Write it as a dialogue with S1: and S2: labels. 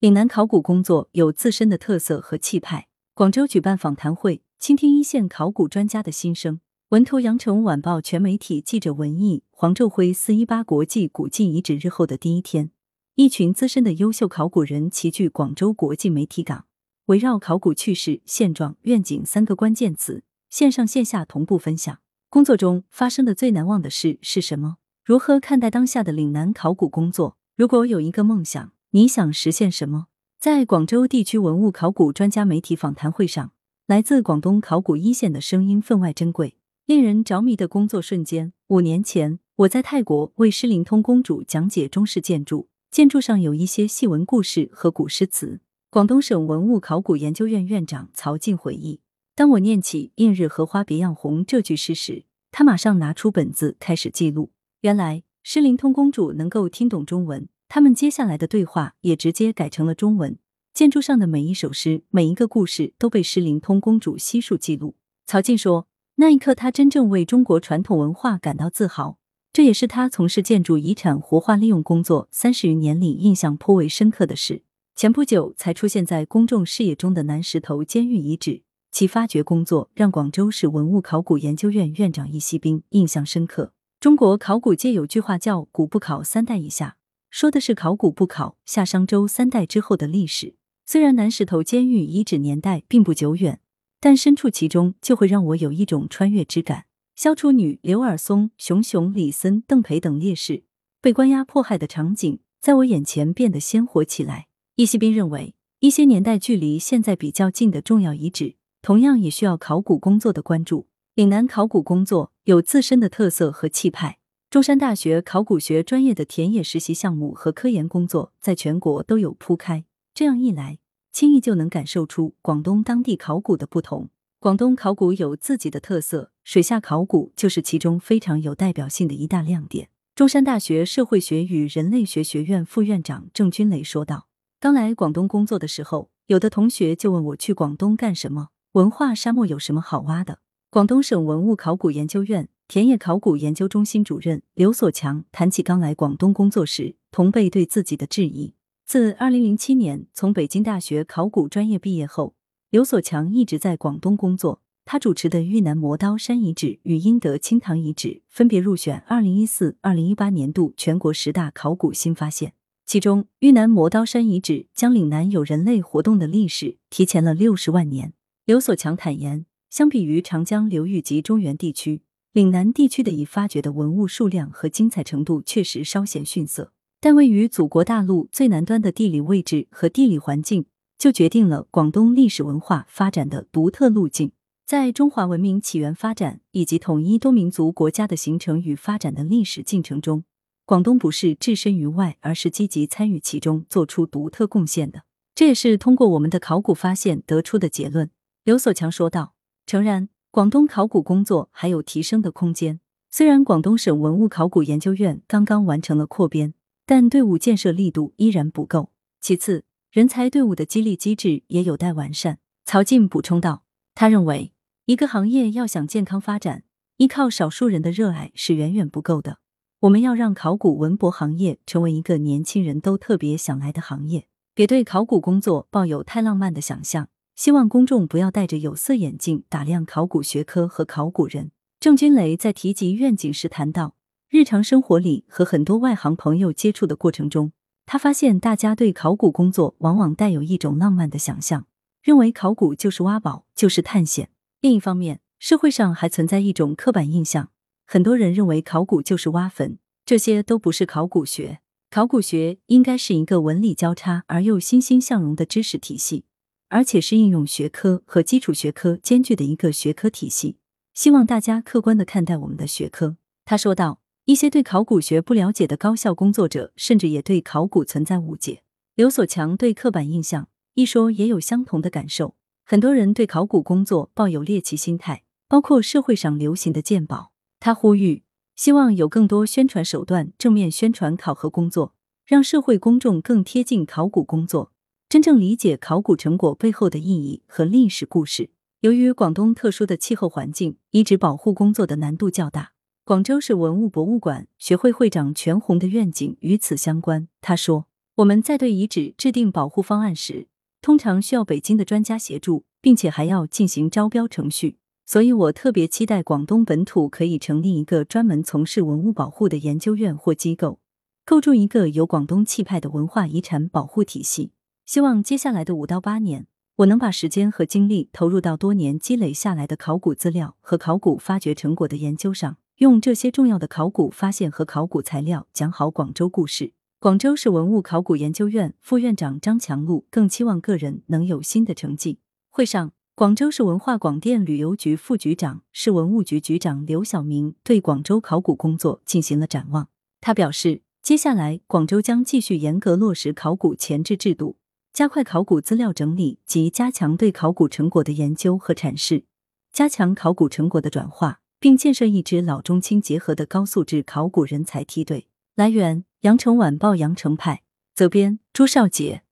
S1: 岭南考古工作有自身的特色和气派。广州举办访谈会，倾听一线考古专家的心声。文图：羊城晚报全媒体记者文艺。黄昼辉四一八国际古迹遗址日后的第一天，一群资深的优秀考古人齐聚广州国际媒体港，围绕考古趣事、现状、愿景三个关键词，线上线下同步分享。工作中发生的最难忘的事是什么？如何看待当下的岭南考古工作？如果有一个梦想？你想实现什么？在广州地区文物考古专家媒体访谈会上，来自广东考古一线的声音分外珍贵。令人着迷的工作瞬间。五年前，我在泰国为施灵通公主讲解中式建筑，建筑上有一些戏文故事和古诗词。广东省文物考古研究院院长曹进回忆，当我念起“映日荷花别样红”这句诗时，他马上拿出本子开始记录。原来，施灵通公主能够听懂中文。他们接下来的对话也直接改成了中文。建筑上的每一首诗、每一个故事都被诗灵通公主悉数记录。曹静说：“那一刻，他真正为中国传统文化感到自豪。这也是他从事建筑遗产活化利用工作三十余年里印象颇为深刻的事。”前不久才出现在公众视野中的南石头监狱遗址，其发掘工作让广州市文物考古研究院院长易锡兵印象深刻。中国考古界有句话叫“古不考三代以下”。说的是考古不考夏商周三代之后的历史。虽然南石头监狱遗址年代并不久远，但身处其中就会让我有一种穿越之感。萧楚女、刘尔松、熊熊、李森、邓培等烈士被关押迫害的场景，在我眼前变得鲜活起来。易锡斌认为，一些年代距离现在比较近的重要遗址，同样也需要考古工作的关注。岭南考古工作有自身的特色和气派。中山大学考古学专业的田野实习项目和科研工作在全国都有铺开，这样一来，轻易就能感受出广东当地考古的不同。广东考古有自己的特色，水下考古就是其中非常有代表性的一大亮点。中山大学社会学与人类学学院副院长郑军雷说道：“刚来广东工作的时候，有的同学就问我去广东干什么？文化沙漠有什么好挖的？”广东省文物考古研究院。田野考古研究中心主任刘所强谈起刚来广东工作时，同辈对自己的质疑。自二零零七年从北京大学考古专业毕业后，刘所强一直在广东工作。他主持的豫南磨刀山遗址与英德清塘遗址分别入选二零一四、二零一八年度全国十大考古新发现。其中，豫南磨刀山遗址将岭南有人类活动的历史提前了六十万年。刘所强坦言，相比于长江流域及中原地区。岭南地区的已发掘的文物数量和精彩程度确实稍显逊色，但位于祖国大陆最南端的地理位置和地理环境，就决定了广东历史文化发展的独特路径。在中华文明起源、发展以及统一多民族国家的形成与发展的历史进程中，广东不是置身于外，而是积极参与其中，做出独特贡献的。这也是通过我们的考古发现得出的结论。刘所强说道：“诚然。”广东考古工作还有提升的空间。虽然广东省文物考古研究院刚刚完成了扩编，但队伍建设力度依然不够。其次，人才队伍的激励机制也有待完善。曹进补充道，他认为一个行业要想健康发展，依靠少数人的热爱是远远不够的。我们要让考古文博行业成为一个年轻人都特别想来的行业。别对考古工作抱有太浪漫的想象。希望公众不要戴着有色眼镜打量考古学科和考古人。郑军雷在提及愿景时谈到，日常生活里和很多外行朋友接触的过程中，他发现大家对考古工作往往带有一种浪漫的想象，认为考古就是挖宝，就是探险。另一方面，社会上还存在一种刻板印象，很多人认为考古就是挖坟，这些都不是考古学。考古学应该是一个文理交叉而又欣欣向荣的知识体系。而且是应用学科和基础学科兼具的一个学科体系，希望大家客观的看待我们的学科。他说道：“一些对考古学不了解的高校工作者，甚至也对考古存在误解。”刘所强对刻板印象一说也有相同的感受。很多人对考古工作抱有猎奇心态，包括社会上流行的鉴宝。他呼吁，希望有更多宣传手段，正面宣传考核工作，让社会公众更贴近考古工作。真正理解考古成果背后的意义和历史故事。由于广东特殊的气候环境，遗址保护工作的难度较大。广州市文物博物馆学会会长全红的愿景与此相关。他说：“我们在对遗址制定保护方案时，通常需要北京的专家协助，并且还要进行招标程序。所以我特别期待广东本土可以成立一个专门从事文物保护的研究院或机构，构筑一个有广东气派的文化遗产保护体系。希望接下来的五到八年，我能把时间和精力投入到多年积累下来的考古资料和考古发掘成果的研究上，用这些重要的考古发现和考古材料讲好广州故事。广州市文物考古研究院副院长张强禄更期望个人能有新的成绩。会上。广州市文化广电旅游局副局长、市文物局局长刘晓明对广州考古工作进行了展望。他表示，接下来广州将继续严格落实考古前置制度，加快考古资料整理及加强对考古成果的研究和阐释，加强考古成果的转化，并建设一支老中青结合的高素质考古人才梯队。来源：羊城晚报羊城派，责编：朱少杰。